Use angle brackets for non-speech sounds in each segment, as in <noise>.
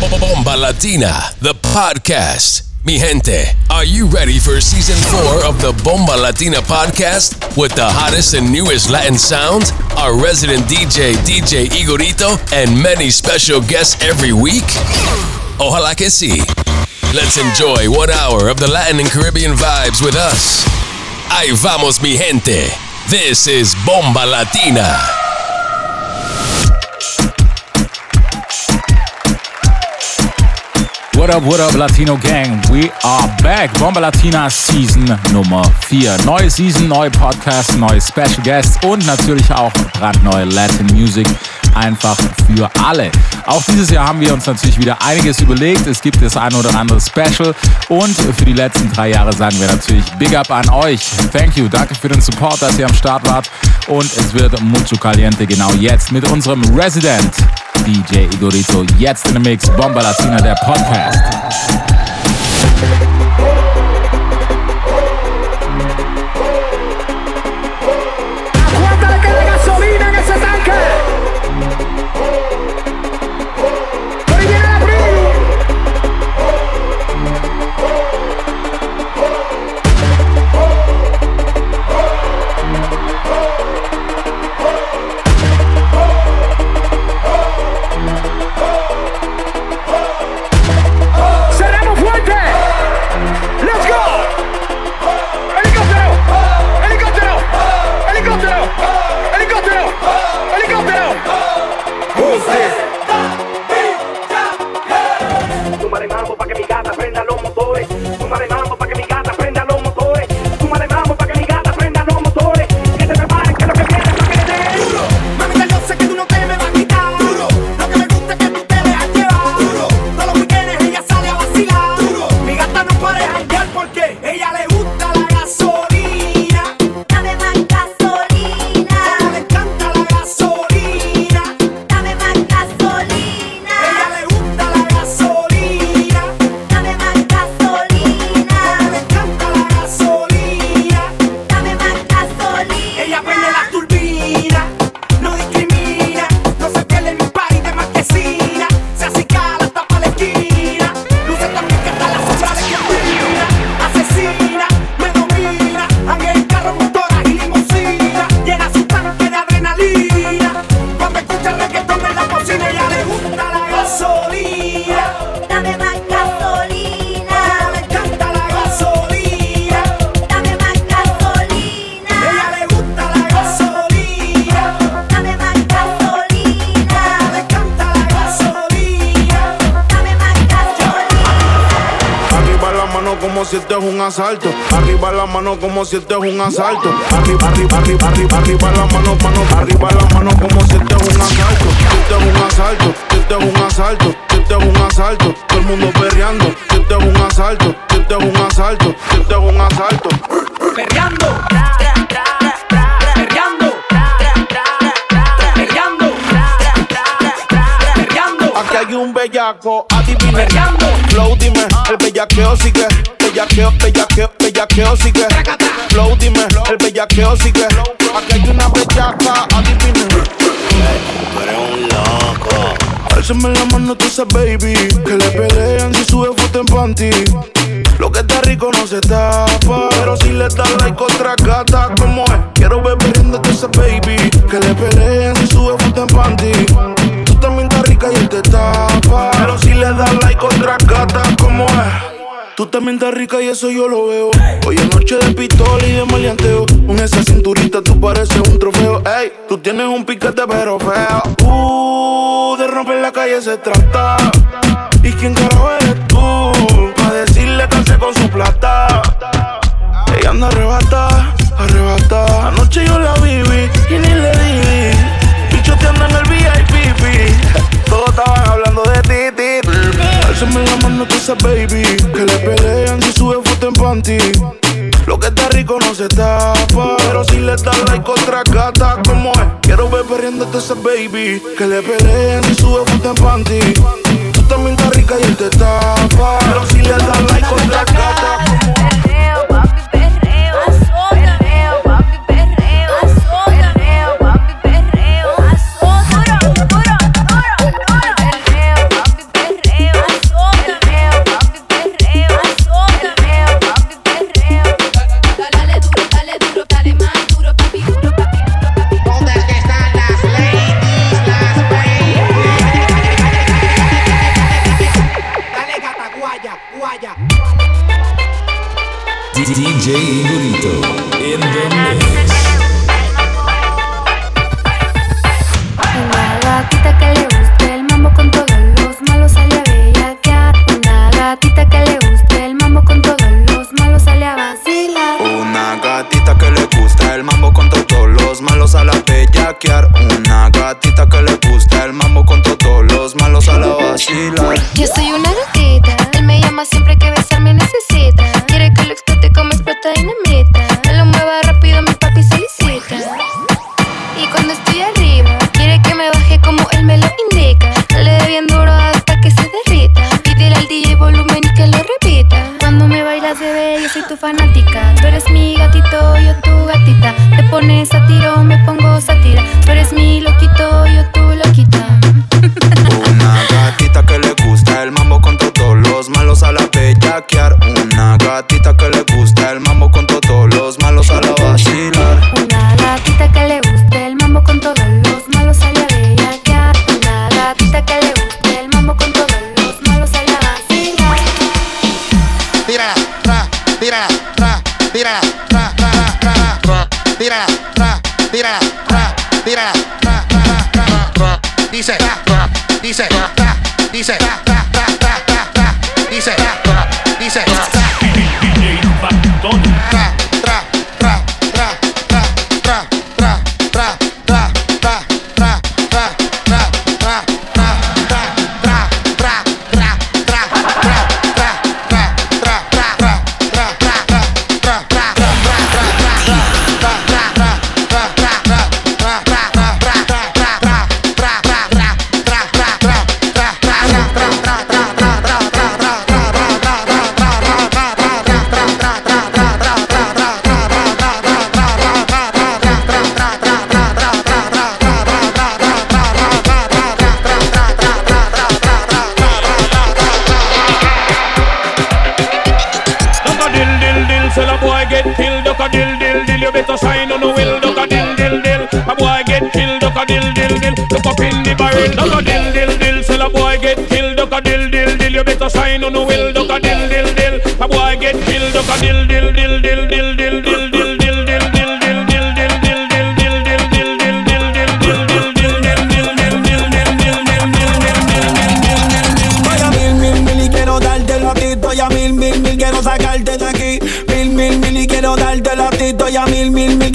Bomba Latina, the podcast. Mi gente, are you ready for season four of the Bomba Latina podcast with the hottest and newest Latin sound, our resident DJ, DJ Igorito, and many special guests every week? Ojalá que sí. Let's enjoy one hour of the Latin and Caribbean vibes with us. Ahí vamos, mi gente. This is Bomba Latina. What up, what up, Latino Gang? We are back. Bomba Latina Season Nummer 4. Neue Season, neue Podcasts, neue Special Guests und natürlich auch brandneue Latin Music. Einfach für alle. Auch dieses Jahr haben wir uns natürlich wieder einiges überlegt. Es gibt das ein oder andere Special. Und für die letzten drei Jahre sagen wir natürlich Big Up an euch. Thank you. Danke für den Support, dass ihr am Start wart. Und es wird mucho caliente genau jetzt mit unserem Resident DJ Igorito. Jetzt in the Mix. Bomba Latina, der Podcast. Si esto es un asalto. Arriba, arriba, arriba, arriba, arriba la mano, mano. Arriba la mano como si esto es un asalto. Si esto es un asalto, si esto es un asalto, si esto es un asalto. Todo el mundo perreando. Si esto es un asalto, si esto es un asalto, si esto es un asalto. Perreando. Perreando. Perreando. Perreando. Aquí hay un bellaco, adivine. Perreando. Flow, dime, el bellaqueo sigue. Bellaqueo, bellaqueo, bellaqueo sigue. El bellaqueo sigue. Aquí hay una bellaca, adivine. Tú eres un loco. Álzame la mano, tú sabes, baby. Que le pelean si sube foto en panty. Lo que está rico no se tapa. Pero si le das like otra gata, como es? Quiero ver riéndote ese baby. Que le pelean si sube foto en panty. Tú también estás rica y él te tapa. Pero si le das like otra gata? Tú también estás rica y eso yo lo veo. Hoy es noche de pistola y de maleanteo. Con esa cinturita tú pareces un trofeo. Ey, tú tienes un piquete pero feo. Uh, de romper la calle se trata. ¿Y quién carajo eres tú? Pa' decirle que con su plata. Ella anda arrebata, arrebata. Anoche yo la viví y ni le di. Álzame la mano, tú sabes, baby. Que le pelean si sube foto en panty. Lo que está rico no se tapa. Pero si le das like otra gata, como es? Quiero ver perdiéndote ese baby. Que le pelean si sube foto en panty. Tú también estás rica y él te tapa. Pero si le das like otra gata, DJ Igorito in the mix. Una gatita que le guste el mambo con todos los malos sale a bellaquear. Una gatita que le guste el mambo con todos los malos sale a vacilar. Una gatita que le gusta el mambo con todos los malos a la bellaquear. Una gatita que le gusta el mambo con todos los malos a la vacilar. Yo soy una gatita, él me llama siempre que besarme necesita. Bota aí no.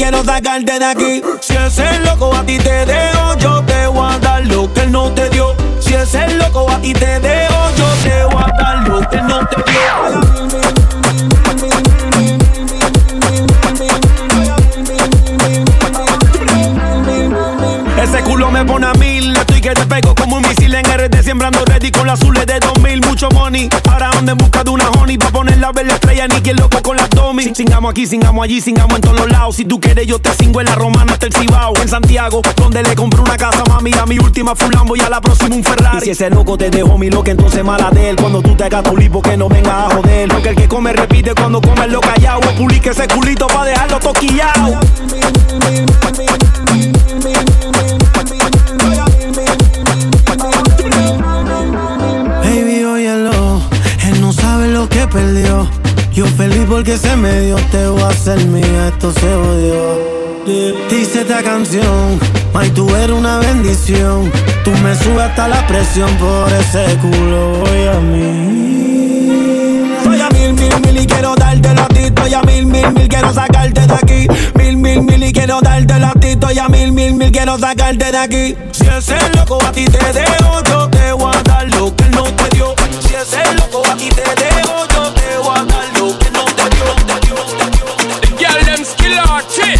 Quiero sacarte de aquí. Si ese loco a ti te dejo yo te voy a dar lo que él no te dio. Si ese loco a ti te dejo yo te voy a dar lo que él no te dio. Ese culo me pone a mil, que te pego como un misil en RD Sembrando ready con las azules de 2000, mucho money. Ahora ando en busca de una honey Pa' poner la estrella, ni quien loco con las domi. Singamos aquí, singamos allí, singamos en todos los lados. Si tú quieres yo te cingo en la romana hasta el Cibao. En Santiago, donde le compré una casa mami A mi última full Lambo y a la próxima un Ferrari. Y si ese loco te dejó mi loca, entonces mala de él. Cuando tú te hagas tu lipo que no venga a joder. Porque el que come repite cuando come lo callado publique ese culito pa' dejarlo toquillao Yo feliz porque se me dio, te voy a hacer mía, esto se odió. Dice esta canción, May, tú eres una bendición. Tú me subes hasta la presión por ese culo, voy a mí. Voy a mil, mil, mil y quiero darte la tito. Y a mil, mil, mil quiero sacarte de aquí. Mil, mil, mil y quiero darte la tito. Y a mil, mil, mil quiero sacarte de aquí. Si ese loco a ti te dejo, yo te voy a dar lo que no te dio. Si ese loco a ti te dejo, yo te voy a dar lo que no te dio. Te dio, te dio, te dio. Girl, them skill art shit.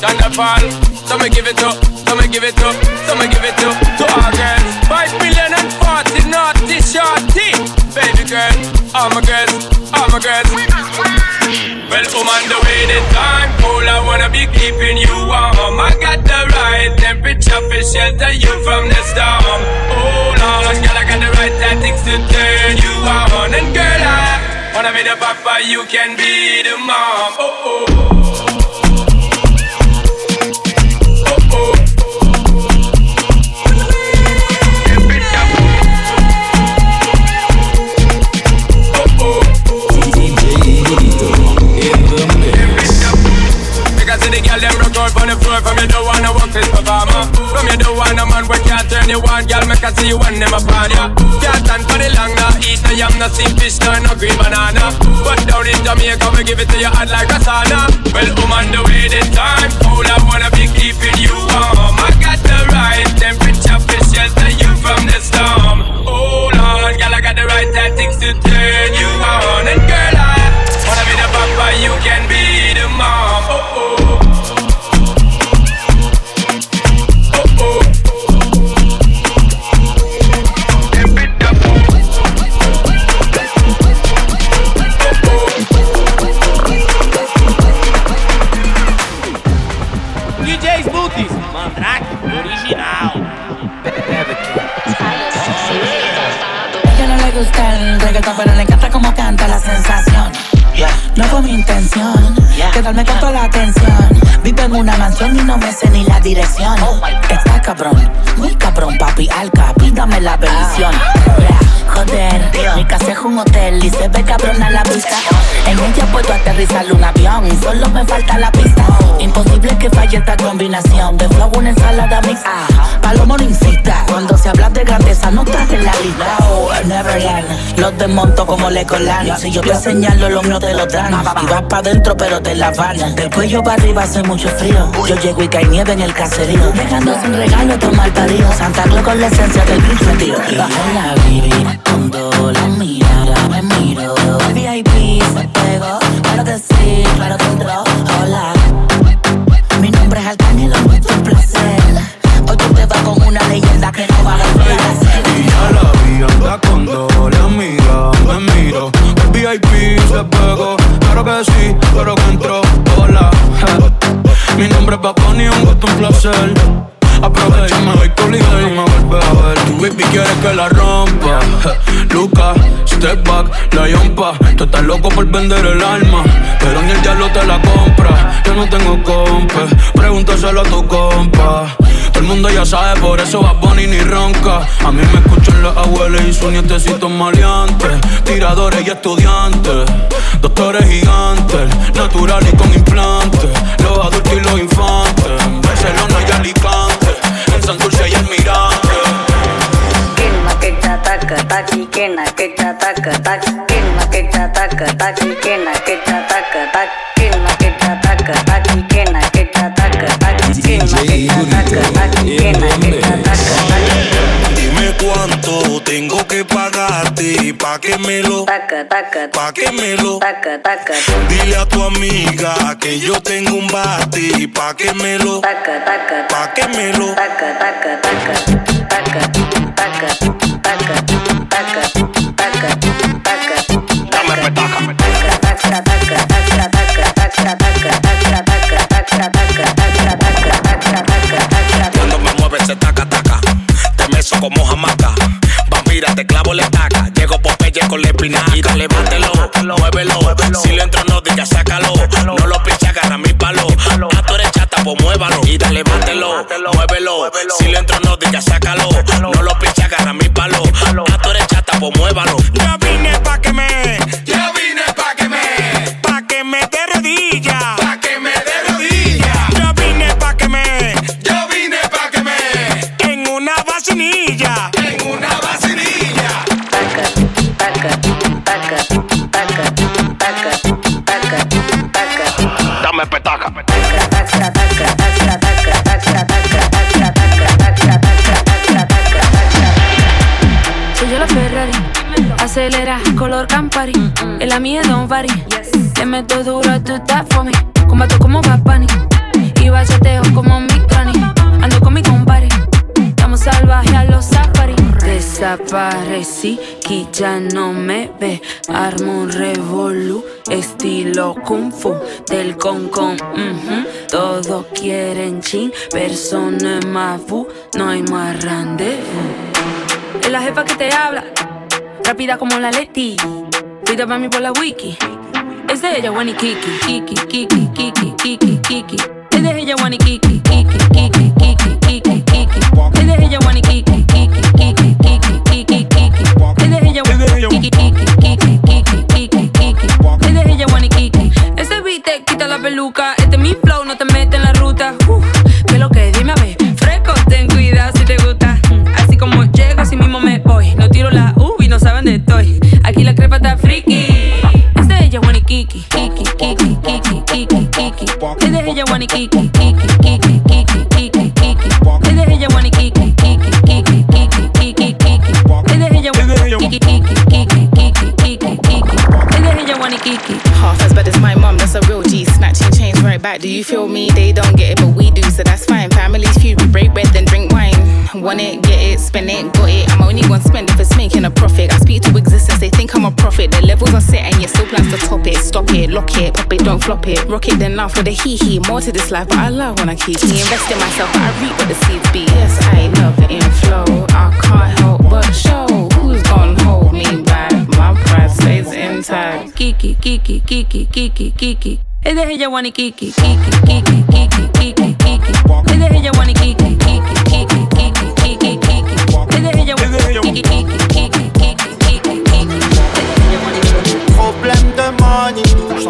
Thunderfall, so me give it up, so me give it up, so me give it up to all girls. Five million and forty naughty shorty. Baby girl, all my girls, my girls. Well, on the way the time cool. I wanna be keeping you warm. Oh, I got the right temperature for shelter you from the storm. Oh, Hold on, girl, I got the right tactics to turn you on. And girl, I wanna be the papa, you can be I see you and them upon ya. Can't stand for the long, nah. Eat no yam, no steamed fish, no, no green banana. But down in Jamaica, we give it to you hot like a sauna. Well, I'm on the way this time. All I wanna be keeping you warm. I got the right temperature for shelter you from the storm. Quedarme con toda la atención. Vivo en una mansión y no me sé ni la dirección. Está cabrón, muy cabrón, papi alca, pídame la bendición. Joder, mi casa es un hotel y se ve cabrón a la vista. En ella puedo aterrizar un avión, solo me falta la pista. Imposible que falle esta combinación de flow, una ensalada mixta. Palomo no insista, cuando se habla de grandeza no estás en la lista. Oh, Neverland, los desmonto como Legoland. Si yo te señalo, lo mío te lo dan. Y vas pa' dentro, pero te la van. Del cuello para arriba hace mucho frío. Yo llego y cae nieve en el caserío. Dejando sin regalo, toma parido. Santa con la esencia del grito, tío. Bajo la bibi, cuando la mirada me miro. El VIP se pegó, claro que sí, claro que entró. Hola. Mi nombre es Arcángel, es un placer. Hoy tú te vas con una leyenda que no va a volver. Y ya la vi, anda con doble amiga, me miro. El VIP se pegó, claro que sí, pero que entró. Hola, mi nombre es Paponi, un gusto, un placer. Tu baby quiere que la rompa. Luca, step back, la yompa. Tú estás loco por vender el alma, pero ni el diablo te la compra. Yo no tengo compa, pregúntaselo a tu compa. Todo el mundo ya sabe, por eso va Bonnie ni ronca. A mí me escuchan las abuelas y sus nietecitos maleantes. Tiradores y estudiantes, doctores gigantes, natural y con implantes. Los adultos y los infantes. Barcelona y Alicante, Mirante. Quema que chataca, taqui, quena que chataca, taqui, quema que chataca, taqui, quena que chataca, taqui, quema que chataca, taqui, quena que chataca, taqui, quema que chataca, taqui, quena que chataca, taqui. Dime tengo que pagarte pa' que me lo, Taca, taca, pa' que me lo. taca, taca, Dile a tu amiga que yo tengo un bate pa' que me lo, taca, taca, pa' que me lo. taca, taca, taca, taca, taca, taca, taca, taca, taca, Dame petaca. taca, taca, taca, taca, taca, taca, taca, taca, taca, taca, taca, taca, taca, taca, taca, taca. Cuando me mueves se taca taca, te meso como jamaca. Vampira, te clavo la estaca. Llego Popeye con la espinaca. Y dale, bátelo, muévelo. Si le entro, no digas sácalo. No lo pinches, agarra mi palo. Ah, tú eres chata, pues muévalo. Y dale, bátelo, muévelo. Si le entro, no digas sácalo. No lo pinches, agarra mi palo. Ah, tú eres chata, pues muévalo. Vine meto duro, tú estás me. Combato como Bad Bunny. Y bachateo como mi granny. Ando con mi compadre. Estamos salvajes a los safari. Desaparecí, que ya no me ve. Armo un revolú, estilo kung fu. Del con con, ujú. Todos quieren chin, persona más bu, no hay más rendezvous. Es la jefa que te habla, rápida como la Leti. Pida para mí por la wiki. Es de ella, Wani Kiki, Kiki, Kiki, Kiki, Kiki. Es de ella, Wani Kiki, kiki, kiki, kiki, kiki, kiki, kiki. Wanna kiki, kiki, kiki, wanna kiki. Half as bad as my mum, that's a real G. Snatching chains right back. Do you feel me? They don't get it, but we do, so that's fine. Families feud, we break bread, then drink wine. Want it, get it, spend it, got it. I'm only gonna spend if it's making a profit. I speak to existence, they think I'm a prophet. The levels are set and you still plans to top it. Stop it, lock it, pop it, don't flop it. Rock it, then laugh with a hee hee. More to this life, but I love when I keep me. Invest in myself, but I reap what the seeds be. Yes, I love it in flow. I can't help but show who's gonna hold me back. My pride stays intact. Kiki, kiki, kiki, kiki, kiki. Le dejé ella wanna kiki, kiki, kiki, kiki, kiki, kiki. Le dejé ella wanna kiki, kiki, kiki, kiki, kiki, kiki. Le dejé ella wanna kiki, kiki,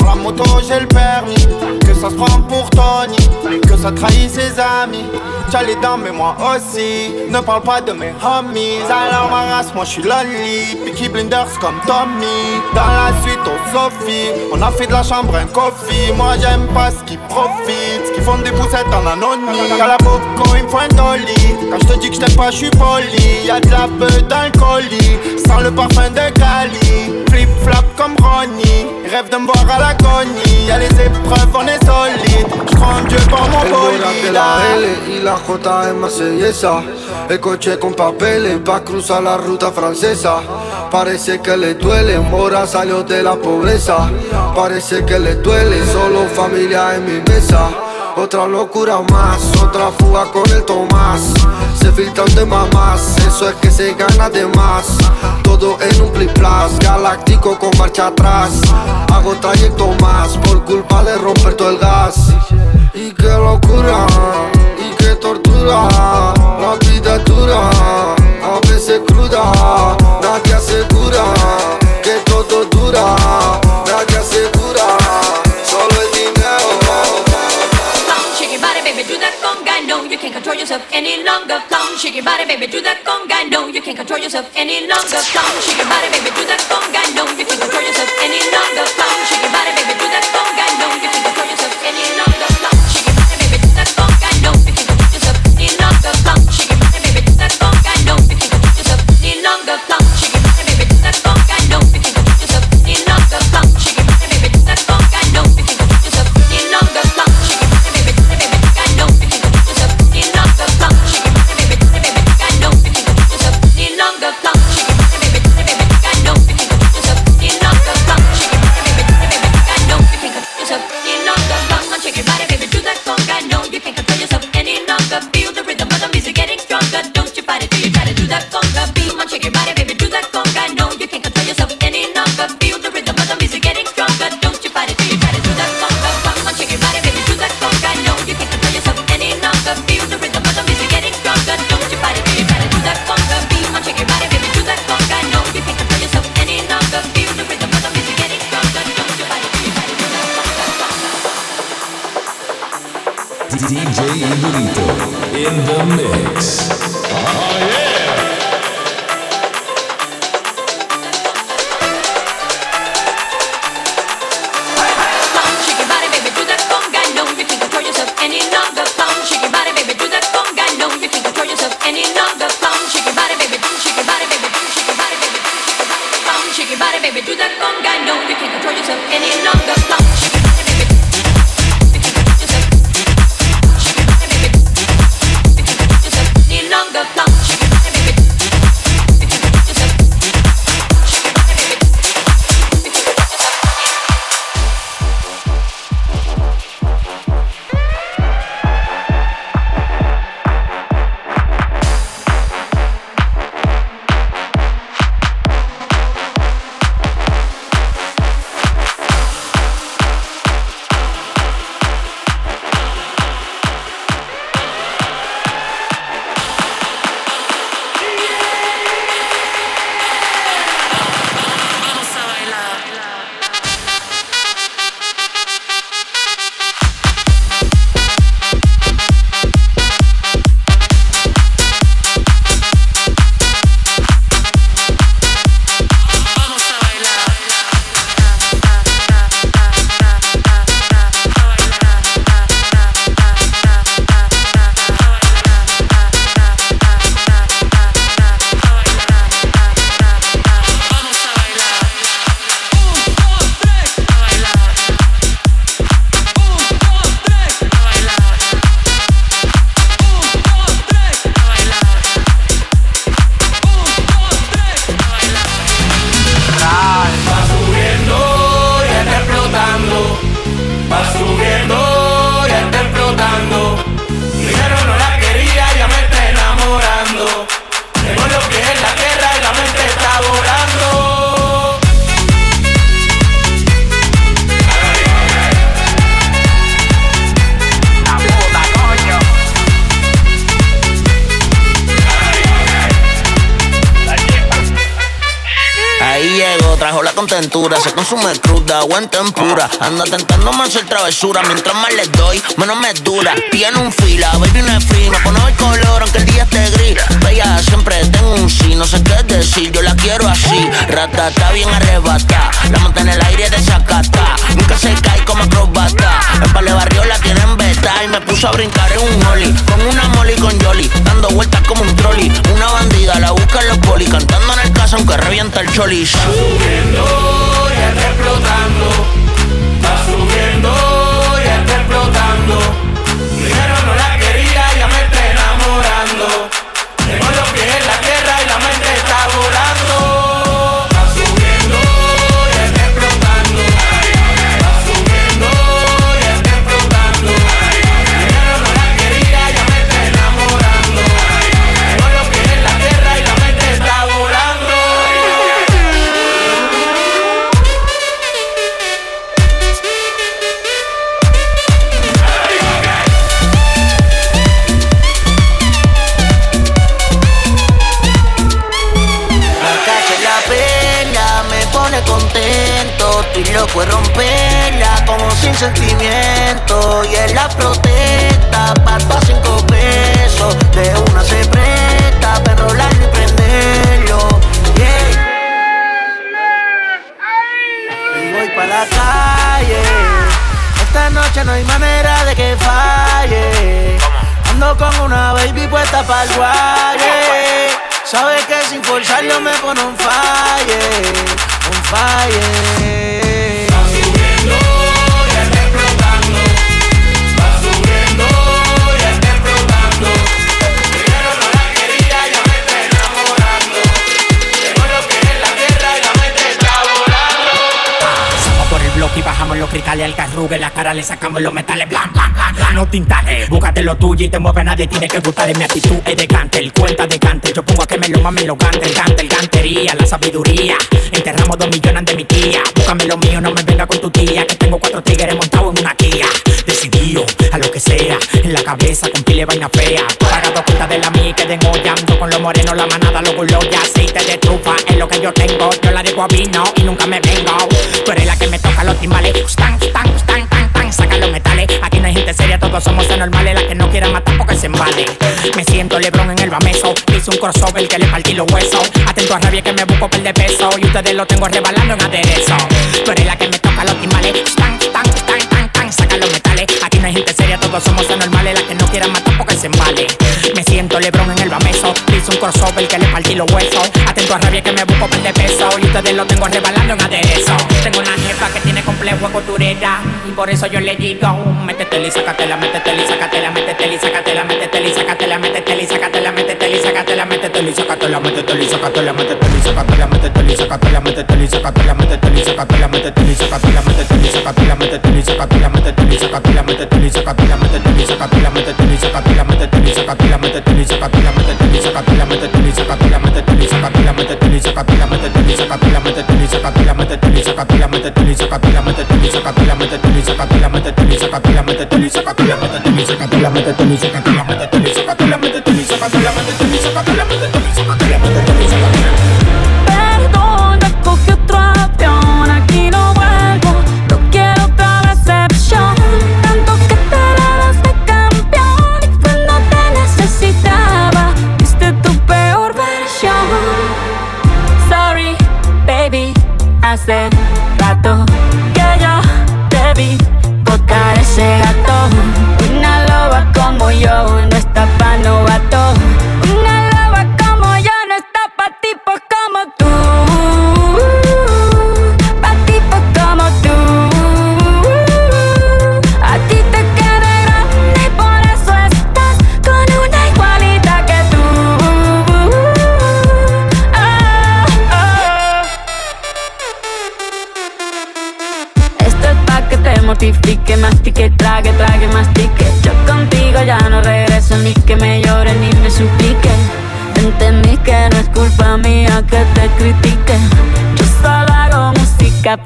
la moto j'ai le permis. Que ça se prend pour Tony, que ça trahit ses amis. T'as les dents mais moi aussi, ne parle pas de mes homies. Alors ma race, moi je suis Peaky Blinders comme Tommy. Dans la suite au Sophie, on a fait de la chambre un coffee. Moi j'aime pas ce qui profite, ce qui font des poussettes en anonyme. Y'a la boco, il me faut un dolly. Quand je te dis que je t'aime pas, je suis poli. Y'a de la le colis, sans le parfum de Cali. Flip flop comme Ronnie, rêve de me voir à l'agonie Y'a les épreuves, on est solide, je prends Dieu pour mon la bolide L y la J es más belleza El coche con papeles va a cruzar la ruta francesa. Parece que le duele, Mora salió de la pobreza. Parece que le duele, solo familia en mi mesa Otra locura más, otra fuga con el Tomás. Se filtran de mamás, eso es que se gana de más. Todo en un plis galáctico con marcha atrás. Hago trayecto más, por culpa de romper todo el gas. Y qué locura, y qué tortura. La vida dura, a veces cruda Nadie asegura of any Anda tentándome hacer travesura, mientras más les doy, menos me dura. Tiene un fila, baby no es free, me pone el color aunque el día esté gris. Bella, siempre tengo un sí, no sé qué decir, yo la quiero así. Rata está bien arrebata, la monta en el aire de sacata. Nunca se cae como acrobata. En Pale Barrio la tienen beta y me puso a brincar en un holly. Con una molly con Jolly, dando vueltas como un trolley. Una bandida la buscan los poli, cantando en el caso aunque revienta el choli. Subiendo, está explotando va subiendo. Sin sentimiento. Y en la protesta, pa' cinco pesos. De una se presta, para enrolarlo y prenderlo. Y voy pa' la calle. Esta noche no hay manera de que falle. Ando con una baby puesta pa'l guaye. Sabe que sin forzarlo me pone un falle, un falle. Y bajamos los cristales al carrugue. La cara le sacamos los metales blan, blan, blan. No tintales, búscate lo tuyo y te mueve nadie. Tiene que gustar en mi actitud es de. El cuenta de cante. Yo pongo a que me lo mamen, lo cante. El cante, el cantería, la sabiduría. Enterramos dos millones de mi tía. Búscame lo mío, no me venga con tu tía. Que tengo cuatro tigres montados en una Kia. Decidido a lo que sea. En la cabeza con pile vaina fea. Pagado cuenta de la mía y queden hollando con los morenos, la manada, los gulos y aceite de trufa. Es lo que yo tengo. Yo la digo a vino y nunca me vengo. Tú me toca los timbales. Stan, stan, stan, tan, tan. Saca los metales. Aquí no hay gente seria, todos somos anormales. La que no quiera matar porque se embale. Me siento Lebron en el bameso. Hice un crossover que le partí los huesos. Atento a rabia que me busco per de peso. Y ustedes lo tengo rebalando en aderezo. Tú eres la que me toca los timbales. Stan, stan, stan, tan, tan. Saca los metales. Aquí no hay gente seria, todos somos anormales. La que no quiera matar porque se embale. Me siento Lebron en el bameso. Hice un crossover que le partí los huesos. Atento a rabia que me busco per de peso. Y ustedes lo tengo rebalando en aderezo. Tengo una jefa que tiene complejo costurera. Y por eso yo le digo: Métetela y sácatela, métetela y sácatela, métetela y sácatela, métetela y sácatela, métetela y sácatela, métetela y sácatela, métetela y sácatela, métetela y sácatela, métetela y sácatela, métetela y sácatela, métetela y sácatela, métetela y sácatela, métetela y sácatela, métetela y sácatela, métetela y sácatela, métetela y sácatela, métetela y sácatela, métetela y sácatela, métetela y sácatela, métetela y sácatela, métetela y sácatela, métetela y sácatela, métetela y sácatela, métetela y sácatela, métetela y sácatela, métetela y sácatela, métetela y sácatela, métetela y sácatela, métetela y sácatela, métetela y sácatela, métetela y sácatela, métetela y sácatela, métetela y sácatela, métetela y sácatela, métetela y sácatela, said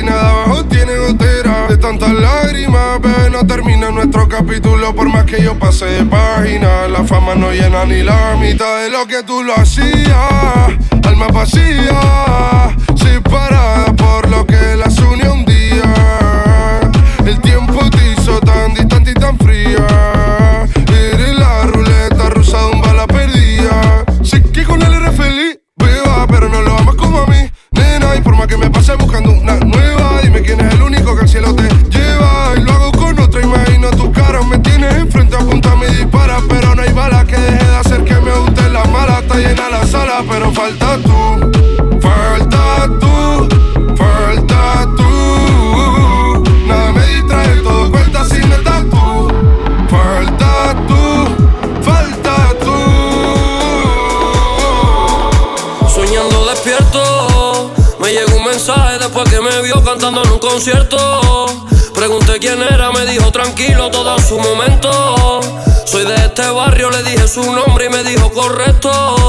Vecina de abajo tiene gotera. De tantas lágrimas, bebé, no termina nuestro capítulo. Por más que yo pase de página, la fama no llena ni la mitad de lo que tú lo hacías. Alma vacía, su nombre y me dijo correcto.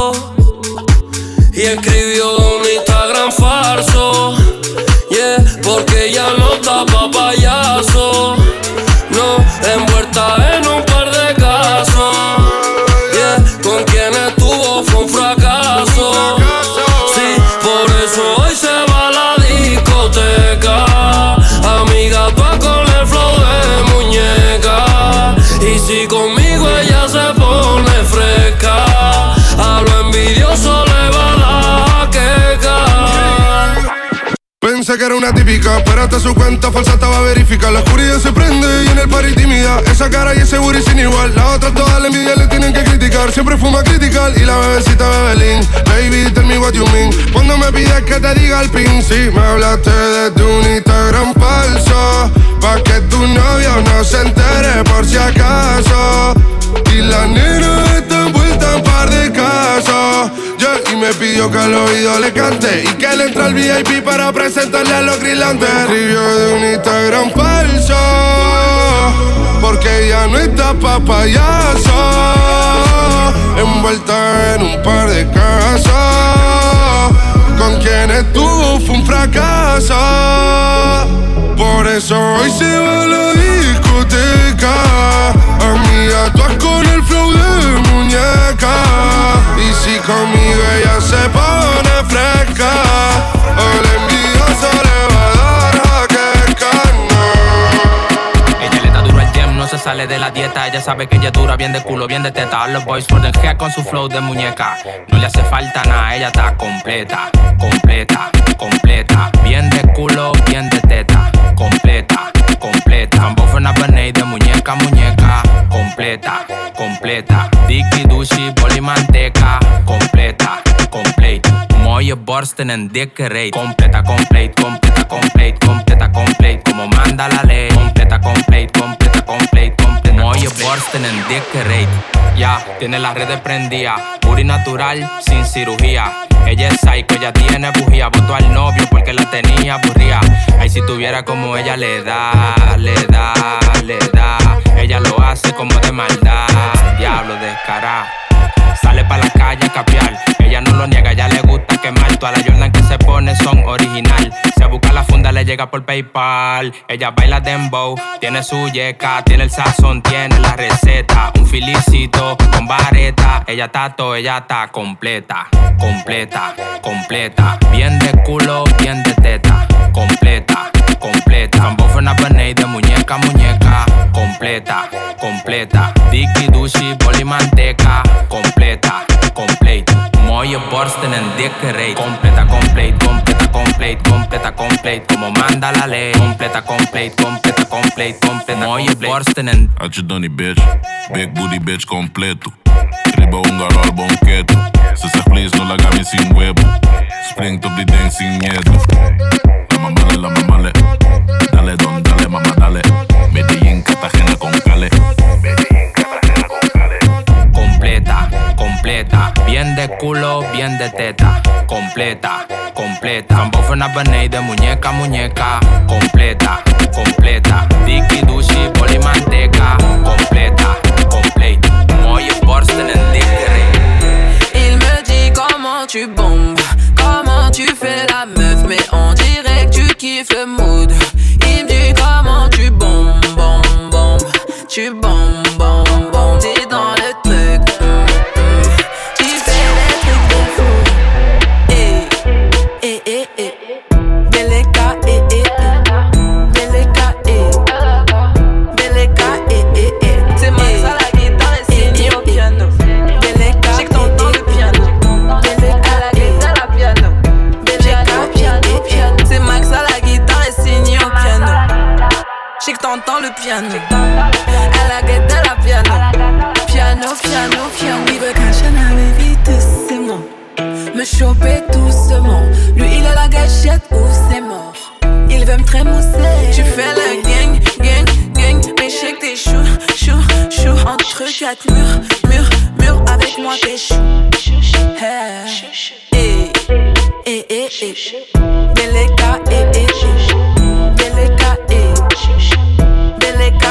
Era una típica, pero hasta su cuenta falsa estaba verificada. La oscuridad se prende y en el party tímida. Esa cara y ese booty sin igual. Las otras todas la envidia le tienen que criticar. Siempre fuma critical y la bebecita bebelín. Baby, tell me what you mean. Cuando me pides que te diga el pin, sí, me hablaste desde un Instagram falso. Pa' que tu novio no se entere por si acaso. Y la nena está envuelta en par de casos. Me pidió que al oído le cante y que le entre al VIP para presentarle a los grilantes. Escribió de un Instagram falso, porque ella no está pa' payaso. Envuelta en un par de casos, con quien estuvo fue un fracaso. Por eso hoy se va a la discoteca. Amiga, tú con el flow sale de la dieta. Ella sabe que ella es dura, bien de culo, bien de teta. Los boys for the con su flow de muñeca. No le hace falta nada, ella está completa, completa, completa. Bien de culo, bien de teta. Completa, completa. Ambos una peney de muñeca, muñeca. Completa, completa. Dicky, Dushi, boli, manteca. Completa, completa mooie borsten en dikke reet. Completa, compleet, completa, compleet, completa, compleet. Como manda la ley. Completa, compleet, completa, compleet, completa. Mooie borsten en dikke reet. Ya, tiene las redes prendidas. Puri natural, sin cirugía. Ella es psycho, ella tiene bujía. Votó al novio porque la tenía aburrida. Ay, si tuviera como ella le da, le da, le da. Ella lo hace como de maldad. Diablo descarado. Sale pa' la calle a capiar. No lo niega, ella le gusta quemar. Todas las Jordan que se pone son original. Se busca la funda, le llega por PayPal. Ella baila dembow, tiene su yeca, tiene el sazón, tiene la receta. Un felicito con vareta. Ella todo, ella está completa, completa, completa. Bien de culo, bien de teta. Completa, completa. Tambo fue una de muñeca, muñeca. Completa, completa. Dicky, Dushi, boli, manteca. Completa, completa. Mooie borsten en dikke reet. Completa, complete, completa, complete, completa, complete. Como manda la ley. Completa, complete, completa, complete, completa. Mooie borsten en Had je dan bitch? Big booty bitch completo. Riba húngaro al banqueto. Se zegt please no la haga sin huevo. Springt op die ding sin miedo. La mamale, la mamale. Dale don, dale mama, dale. Medellín, Cartagena con Cale. De culo, bien de teta. Completa, completa. Campo fue una de muñeca muñeca. Completa, completa. Dicky, Dushi, boli, manteca. Completa, completa. Mooie borsten en reet. Il me dit comment tu bombes, comment tu fais la meuf, mais on dirait que tu kiffes le mood. Il me dit comment tu bombes, bombes, bombes, tu bombes, bombes, bombes. T'es dans le piano. À la la piano. Piano, piano, piano. Il veut qu'un chien avec vite doucement. Me choper doucement. Lui, il a la gâchette ou c'est mort. Il veut me trémousser. Tu fais le gang, gang, gang. Mais que t'es chou, chou, chou. Entre quatre murs, murs, murs. Avec moi, t'es chou. Hey. Eh, eh, eh, eh. Beleka, eh, eh,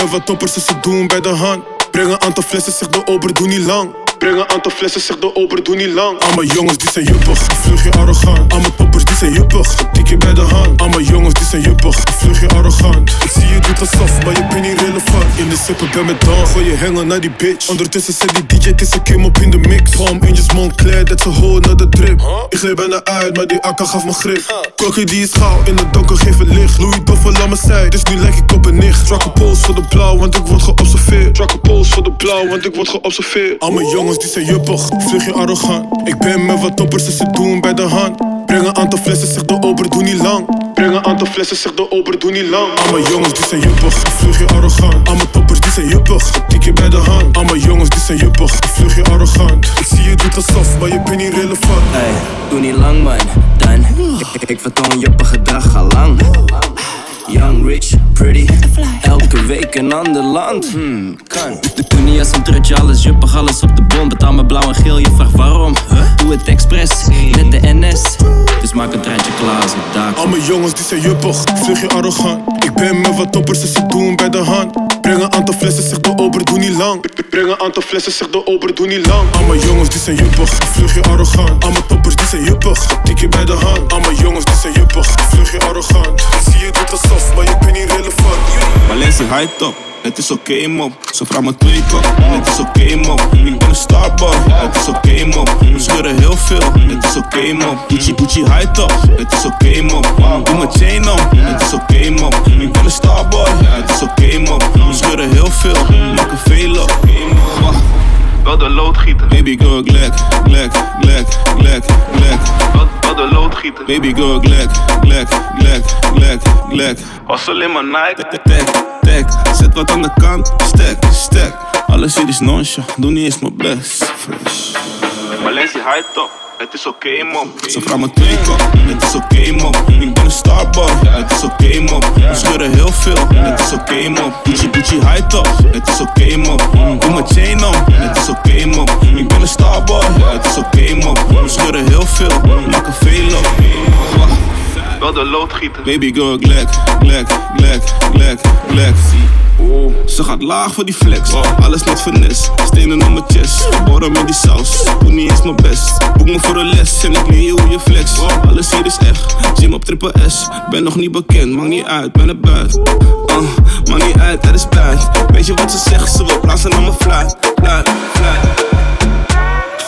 Met wat toppers, ze doen bij de hand. Breng een aantal flessen, zeg de ober, doe niet lang. Breng een aantal flessen, zeg de ober, doe niet lang. Al mijn jongens die zijn juppig, vlug je arrogant. Al mijn toppers zijn je bij de hand. Al mijn jongens die zijn juppig, vlug je arrogant. Ik zie je doet alsof, maar je bent niet relevant. In de sippen, ben met dan. Gooi je hengel naar die bitch. Ondertussen zet die DJ, een kim op in de mix. Palm Angels Montclair, that's a whole nother drip. Ik gleed bijna uit, maar die akka gaf me grip. Klokje die is gauw, in het donker geef het licht. Louis Doffer laat me zij, dus nu lijk ik op een nicht. Strak een pols voor de blauw, want ik word geobserveerd. Strak een pols voor de blauw, want ik word geobserveerd. Al jongens die zijn juppig, vlug je arrogant. Ik ben met wat toppers, dus ze doen bij de hand. Aantal flessen, zeg de ober, doe niet lang. Breng een aantal flessen, zeg de ober, doe niet lang. Al mijn jongens die zijn juppig, vlug je arrogant. Al mijn toppers die zijn juppig, tik je bij de hand. Al mijn jongens die zijn juppig, vlug je arrogant. Ik zie je doet alsof, maar je bent niet relevant. Hey, doe niet lang man, dan Ik, ik vertoon juppig gedrag al lang Young, rich, pretty. Elke week een ander land. Hmm, kan. Doe niet als een trutje, alles juppig, alles op de bom. Betaal me blauw en geel, je vraagt waarom. Doe het expres, net de NS Dus maak een treintje klaar als ik daar Al mijn jongens die zijn juppig, vlug je arrogant. Ik ben met wat toppers, dus ze doen bij de hand. Breng een aantal flessen, zeg de ober, doe niet lang. Breng een aantal flessen, zeg de ober, doe niet lang. Al mijn jongens die zijn juppig, vlug je arrogant. Al mijn toppers die zijn juppig, tik je bij de hand. Al mijn jongens die zijn juppig, vlug je arrogant. Ik zie je doet alsof, maar je bent niet relevant. Valencia high top, het is oké mop. Ze vraagt me twee kop, het is oké mop. Ik ben een starboy, het is oké mop. We scheuren heel veel, het is oké mop. Gucci Gucci high top, het is oké mop. Doe mijn chain om, het is oké mop. Ik ben een starboy, het is oké mop. We scheuren heel veel, maken veel op. Wel de loodgieter. Baby girl, glek, glek, glek, glek, glek. Wel de loodgieter. Baby girl, glek, glek, glek, glek, glek. Was alleen maar Nike. Tek, tek, zet wat aan de kant. Stek, stek. Alles hier is nonchalant, doe niet eens mijn best. Fresh. Valencia high top. Het is oké mop. Ze vraagt me twee kop, het is oké mop. Ik ben een starboy, het is oké mop. We scheuren heel veel, het is oké mop. Gucci Gucci high top, het is oké mop. Doe mijn chain om, het is oké mop. Ik ben een starboy, het is oké mop. We scheuren heel veel, maken veel op. Wel de loodgieter. Baby girl, glek, glek, glek, glek, glek. Oh, ze gaat laag voor die flex. Alles met finesse. Stenen op mijn chest. Geboren met die saus. Doe niet eens mijn best. Boek me voor een les en ik leer je hoe je flex. Alles hier is echt. Gym op triple S. Ben nog niet bekend, maakt niet uit, ben er buiten. Uh, maakt niet uit, er is spijt. Weet je wat ze zegt? Ze wil blazen naar mijn fly. Fly, fly.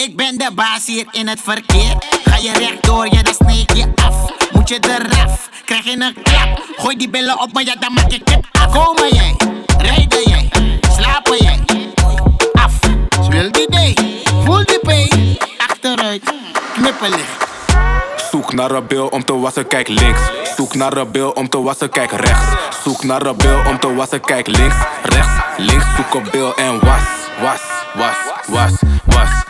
ik ben de baas hier in het verkeer. Ga je rechtdoor, ja dan sneek je af. Moet je eraf, krijg je een klap. Gooi die billen op, maar ja dan maak ik het af. Komen jij, rijden jij, slapen jij. Af, speel die day, voel die pay. Achteruit, knippelig. Zoek naar een bil om te wassen, kijk links. Zoek naar een bil om te wassen, kijk rechts. Zoek naar een bil om te wassen, kijk links, rechts, links. Zoek op bil en was, was, was, was, was,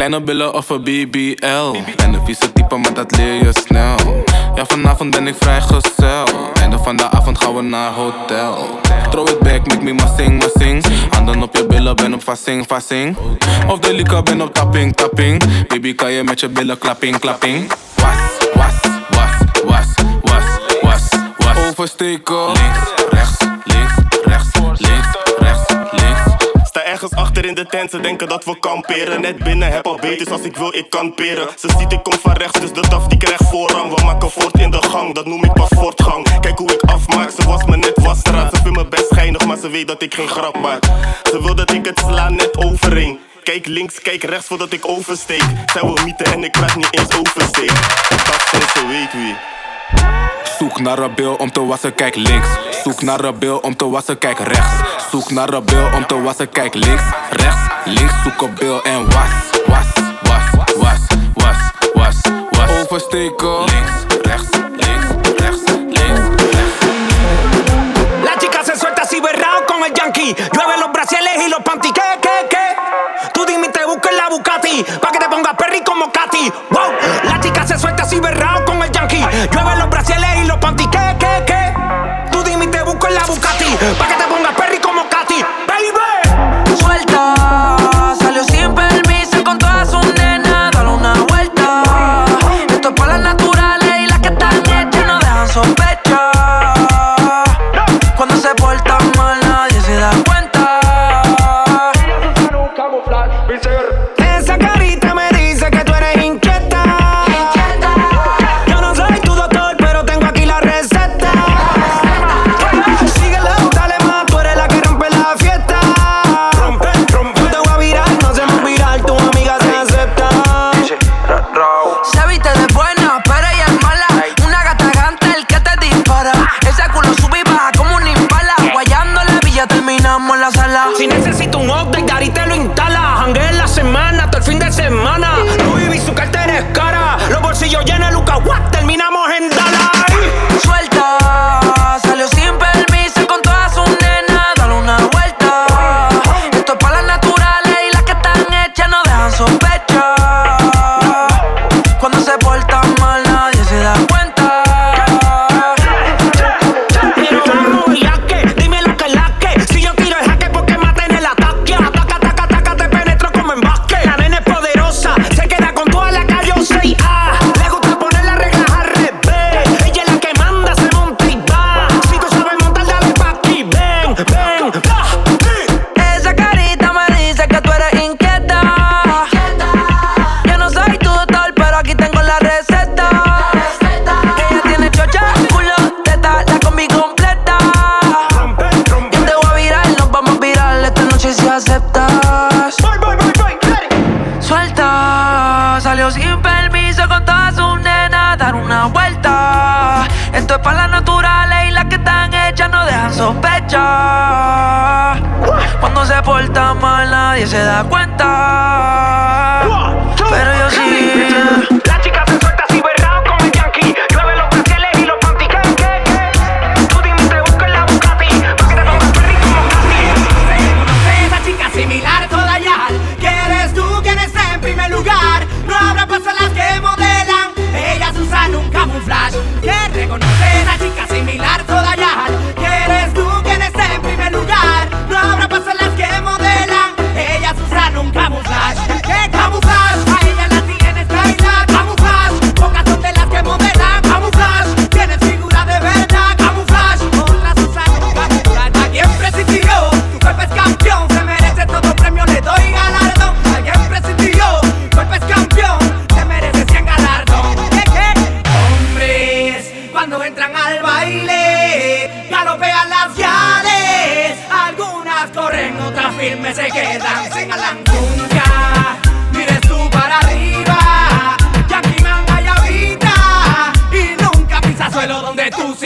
Kleine billen of een BBL. En een vieze type, maar dat leer je snel. Ja, vanavond ben ik vrijgezel. Einde van de avond gaan we naar hotel. Throw it back, make me maar sing. Handen op je billen, ben op vassing, vassing. Of de liquor, ben op tapping, tapping. Baby, kan je met je billen klapping, klapping. Was, was, was, was, was, was, was. Oversteken. Links, ergens achter in de tent, ze denken dat we kamperen. Net binnen, heb al beters als ik wil, ik kan peren. Ze ziet ik kom van rechts, dus de taf die krijgt voorrang. We maken voort in de gang, dat noem ik pas voortgang. Kijk hoe ik afmaak, ze was me net wasstraat. Ze vindt me best geinig, maar ze weet dat ik geen grap maak. Ze wil dat ik het sla net overheen. Kijk links, kijk rechts voordat ik oversteek. Zij wil mieten en ik praat niet eens oversteek. Dat sinds ze weet wie. Zoek naar rebel om te wassen, kijk links. Zoek naar rebel om te wassen, kijk rechts. Zoek naar rebel om te wassen, kijk links. Rechts, links, zoek op bil en was. Was, was, was, was, was, was. Oversteken. Links, rechts, links, rechts, links, rechts. La chica se suelta así berrao con el yankee. Llueve los brasiles y los panty, que, que, que. Tú dime te busco en la Bucati. Pa' que te pongas perri como Katy. Wow, la chica se suelta. Llueven los brasiles y los panty, que, que, que. Tú dime te busco en la Bucati.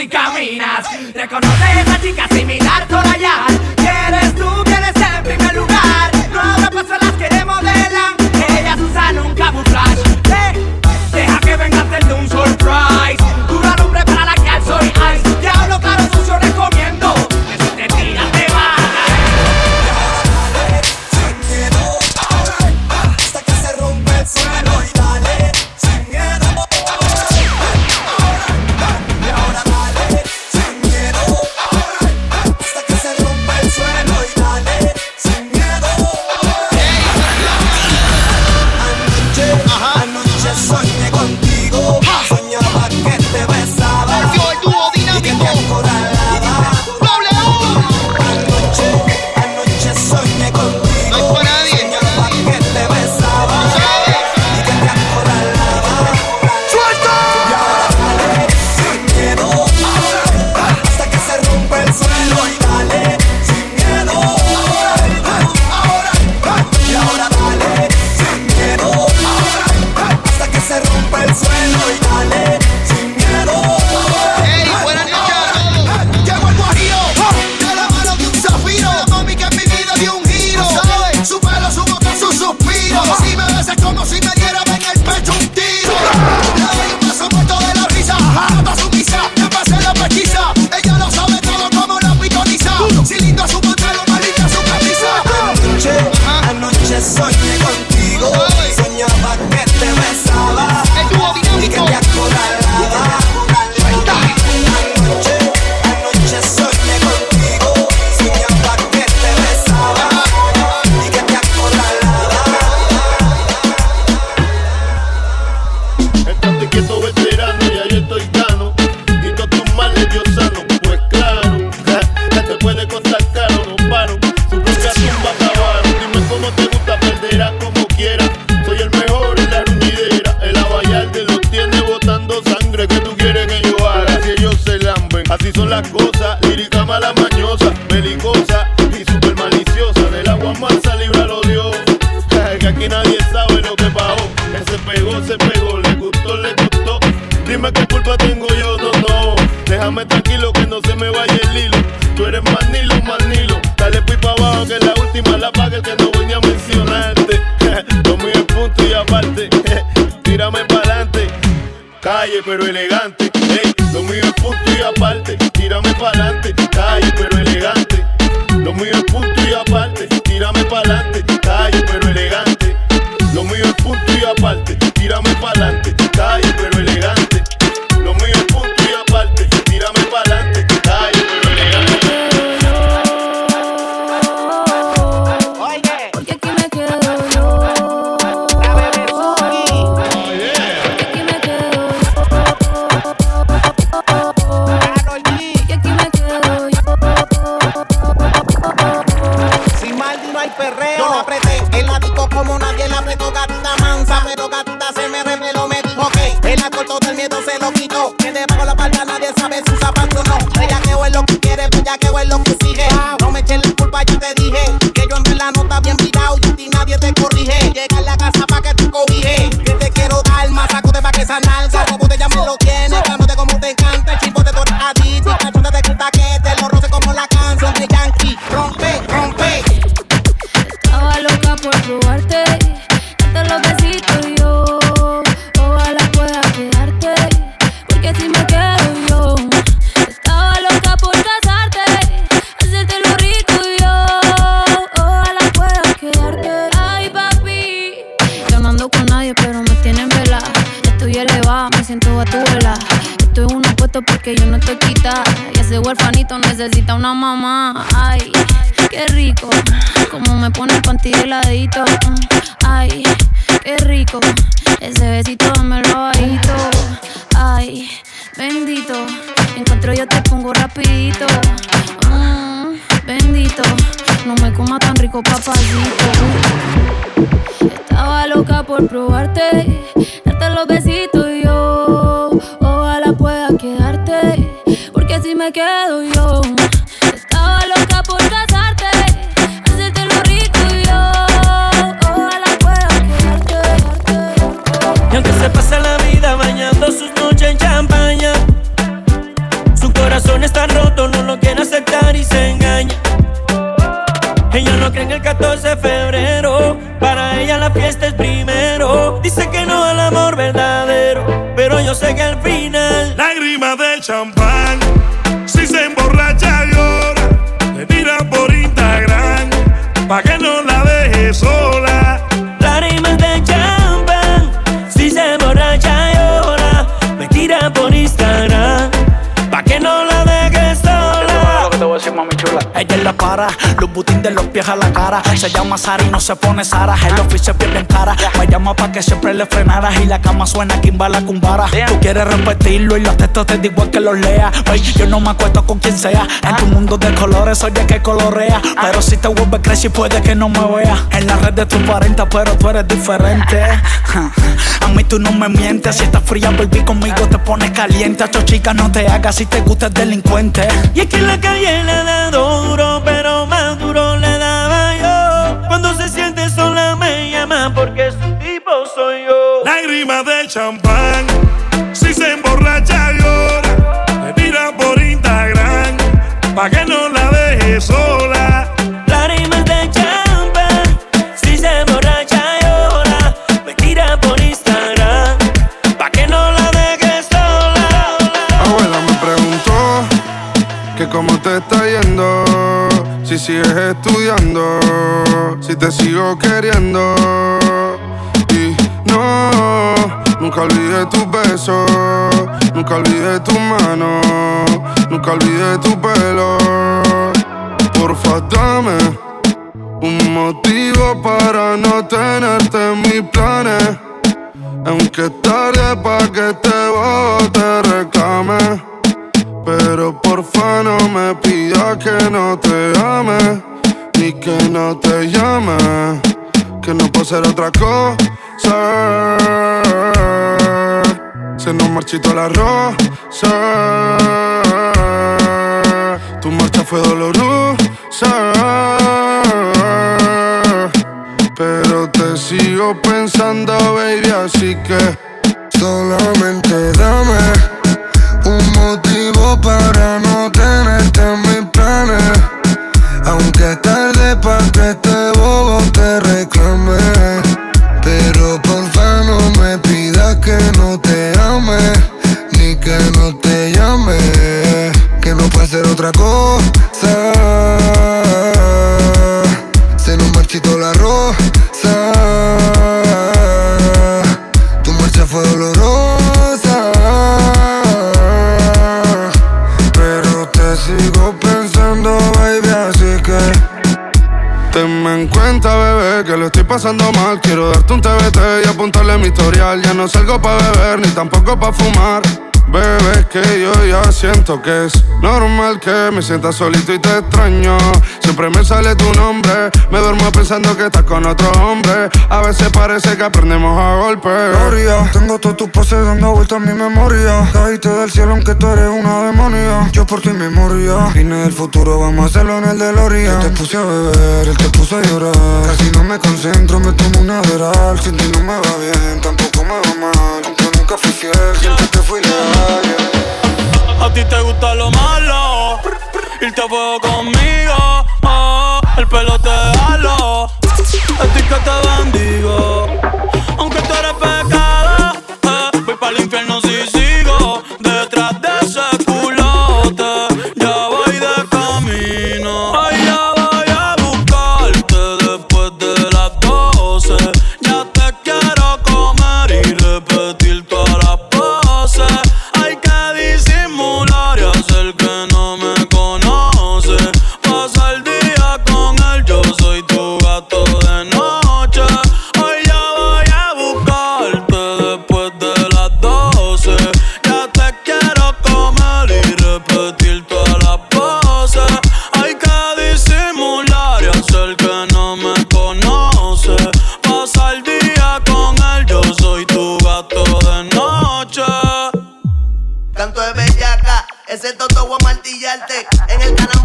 Caminas. Reconoce esa chica robarte. me quedo yo. la cara. Se llama Sara y no se pone Sara. El office se pierde en cara. Me llama pa' que siempre le frenara. Y la cama suena, quimba la cumbara. Tú quieres repetirlo y los textos te digo que los lea. Yo no me acuesto con quien sea. En ah. tu mundo de colores, oye que colorea. Ah. Pero si te vuelves crazy, puede que no me veas. En la red de tus 40, pero tú eres diferente. Ah. <laughs> A mí tú no me mientes. Si estás fría, volví conmigo, te pones caliente. A chica, no te hagas si te gusta el delincuente. Y es que la calle le da duro, pero más duro de champán. Si se emborracha llora, me tira por Instagram, pa' que no la deje sola. Lágrimas de champán, si se emborracha llora, me tira por Instagram, pa' que no la deje sola. Abuela me preguntó que cómo te está yendo, si sigues estudiando, si te sigo queriendo Nunca olvidé tus besos, nunca olvidé tus manos, nunca olvidé tu pelo. Porfa, dame un motivo para no tenerte en mis planes. Aunque es tarde para que te vote, te reclame. Pero porfa, no me pidas que no te ame, ni que no te llame, que no puedo ser otra cosa se nos marchitó la rosa. Tu marcha fue dolorosa. Pero te sigo pensando, baby, así que solamente dame un motivo para no tenerte en mis planes. Aunque es tarde para que otra cosa. Se nos marchitó la rosa. Tu marcha fue dolorosa. Pero te sigo pensando, baby, así que Tenme en cuenta, bebé, que lo estoy pasando mal. Quiero darte un TBT y apuntarle mi historial. Ya no salgo pa' beber ni tampoco pa' fumar. Bebé, que yo ya siento que es normal que me sienta solito y te extraño. Siempre me sale tu nombre. Me duermo pensando que estás con otro hombre. A veces parece que aprendemos a golpes. Gloria, tengo todos tus poses dando vueltas en mi memoria. Caíste del cielo aunque tú eres una demonia. Yo por ti me moría. Vine del futuro, vamos a hacerlo en el DeLorean. Yo te puse a beber, él te puso a llorar. Casi no me concentro, me tomo una Adderall. Sin ti no me va bien, tampoco me va mal. A ti te gusta lo malo, irte a fuego conmigo. oh, el pelo te halo, a ti que te bendigo.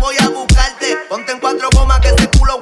Voy a buscarte. Ponte en cuatro gomas que ese culo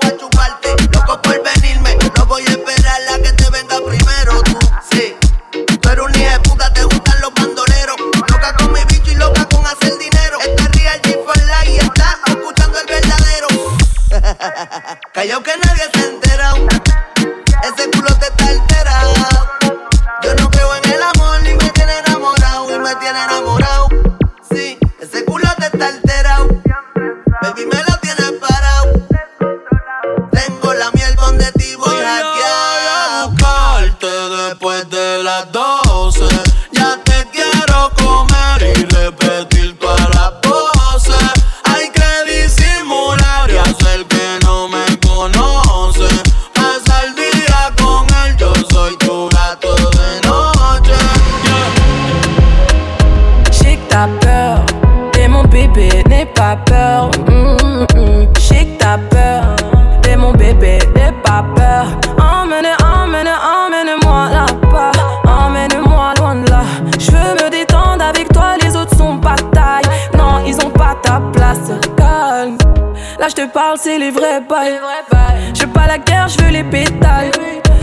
Je veux pas la guerre, je veux les pétales.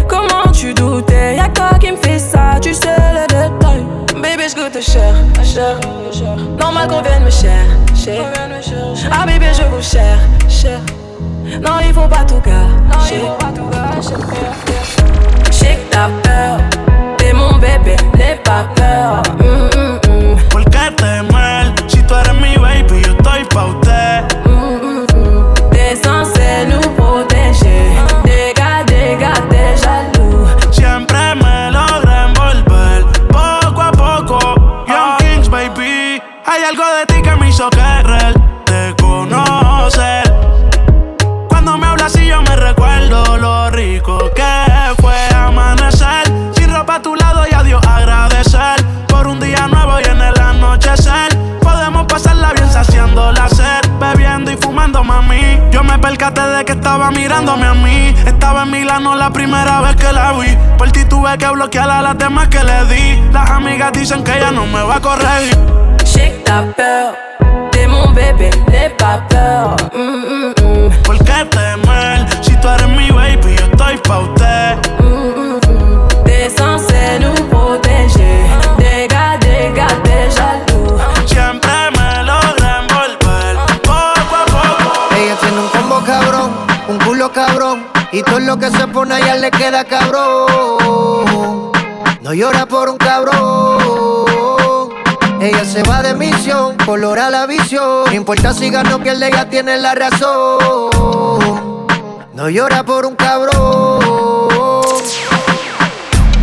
Comment tu doutais? Y'a quoi qui me fait ça? Tu sais les détails. Bébé, je goûte cher, cher. Normal qu'on vienne me cher, cher. Ah, bébé, je vous cher, cher. Non, ils vont pas tout gâcher. Hizo querer te conocer. Cuando me hablas y yo me recuerdo lo rico que fue amanecer. Sin ropa a tu lado y a Dios agradecer. Por un día nuevo y en el anochecer. Podemos pasarla bien saciando la sed. Bebiendo y fumando, mami. Yo me percaté de que estaba mirándome a mí. Estaba en Milano la primera vez que la vi. Por ti tuve que bloquear a las demás que le di. Las amigas dicen que ella no me va a. Je sais que bébé, n'aie pas peur. Mm, mm, mm. ¿Por qué temer? Si tú eres mi baby, yo estoy pa' usted. T'es censé nous protéger. Des gars, des gars, des jaloux. Siempre me logra envolver. Poco a poco. Ella tiene un combo cabrón, un culo cabrón. Y todo lo que se pone a ella le queda cabrón. No llora por un cabrón. Ella se va de misión, colora la visión. No importa si gana o pierde, ella tiene la razón. No llora por un cabrón.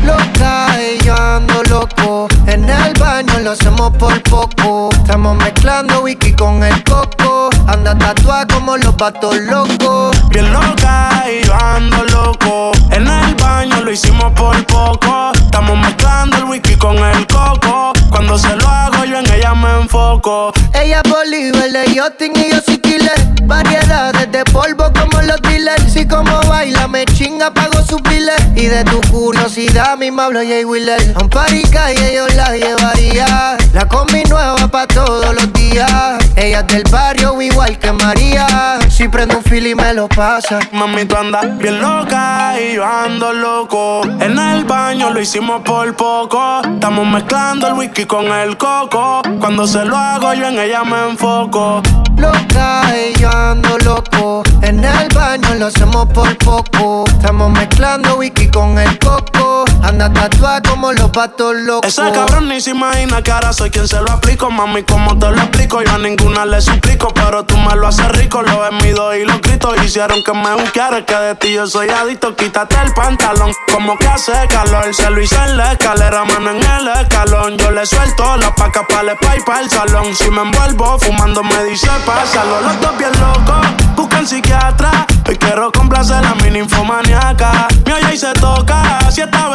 Loca yo ando loco. En el baño lo hacemos por poco. Estamos mezclando whisky con el coco. Anda tatuada como los patos locos. Bien loca y ando loco. En el baño lo hicimos por poco. Estamos mezclando el whisky con el coco. Cuando se lo hago, yo en ella me enfoco. Ella es Bolívar de yachting y yo soy killer. Variedades de polvo como los dealers. Si como baila me chinga, pago su piles. Y de tu curiosidad, mi hablo Jay Wheeler. A un party calle yo la llevaría. La combi nueva pa' todos los días. Ella es del barrio igual que María. Si prende un fil y me lo pasa. Mami, tú andas bien loca y yo ando loco. En el baño lo hicimos por poco. Estamos mezclando el whisky con el coco. Cuando se lo hago, yo en ella me enfoco. Loca y yo ando loco. En el baño lo hacemos por poco. Estamos mezclando whisky con el coco. Anda tatuada como los patos locos. Ese cabrón ni se imagina que ahora soy quien se lo aplico. Mami, como te lo explico, yo a ninguna le suplico. Pero tú me lo haces rico, lo mido y los gritos hicieron que me buscara. Que de ti yo soy adicto, quítate el pantalón. Como que hace calor, se lo hice en la escalera, mano en el escalón. Yo le suelto la paca para el y para el salón. Si me envuelvo fumando, me dice pásalo. Los dos bien locos, buscan psiquiatra. Hoy quiero complacer a mi ninfomaniaca. Me oye y se toca, si está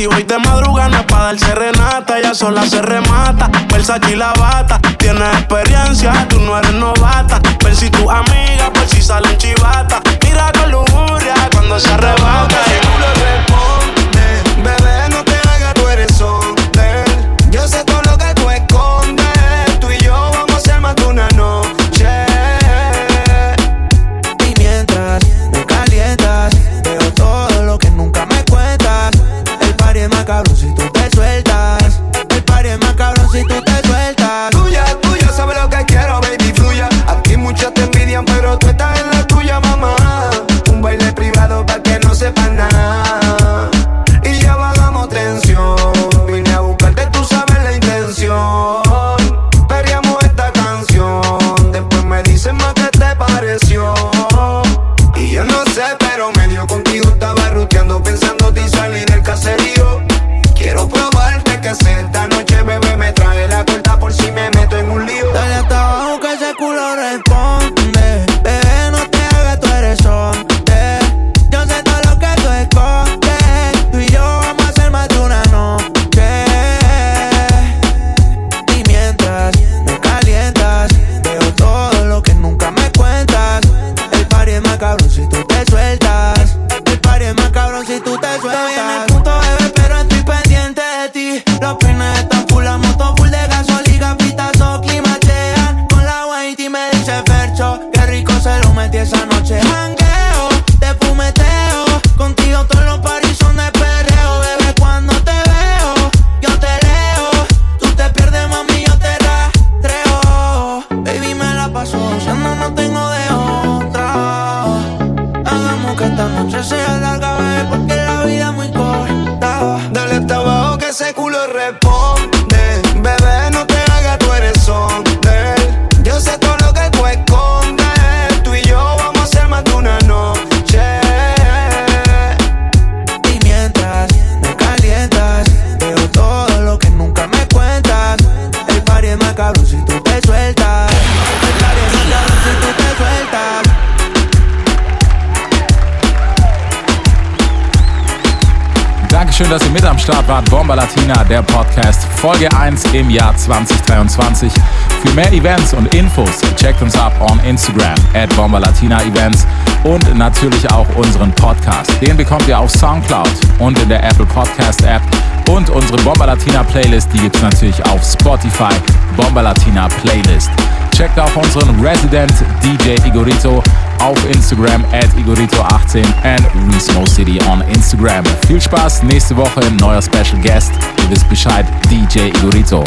Si voy de madrugada no es para dar serenata. Ella sola se remata, Versace y la bata. Tienes experiencia, tú no eres novata. Ver si tu amiga, por si salen chivata. Mira con lujuria cuando se arrebata. 1 im Jahr 2023. Für mehr Events und Infos checkt uns ab on Instagram at Bomba Latina Events und natürlich auch unseren Podcast. Den bekommt ihr auf Soundcloud und in der Apple Podcast App. Und unsere Bomba Latina Playlist, die gibt es natürlich auf Spotify. Bomba Latina Playlist. Checkt auch unseren Resident DJ Igorito auf Instagram at Igorito18 and Resmo City on Instagram. Viel Spaß, nächste Woche neuer Special Guest. Wisst Bescheid, DJ Igorito.